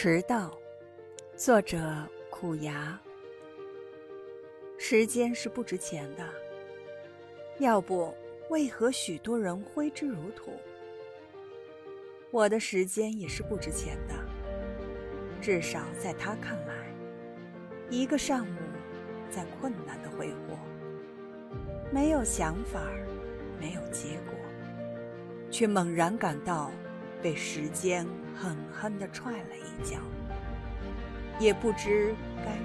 迟到，作者苦牙。时间是不值钱的，要不为何许多人挥之如土？我的时间也是不值钱的，至少在他看来，一个上午在困难的挥霍，没有想法，没有结果，却猛然感到。被时间狠狠地踹了一脚，也不知该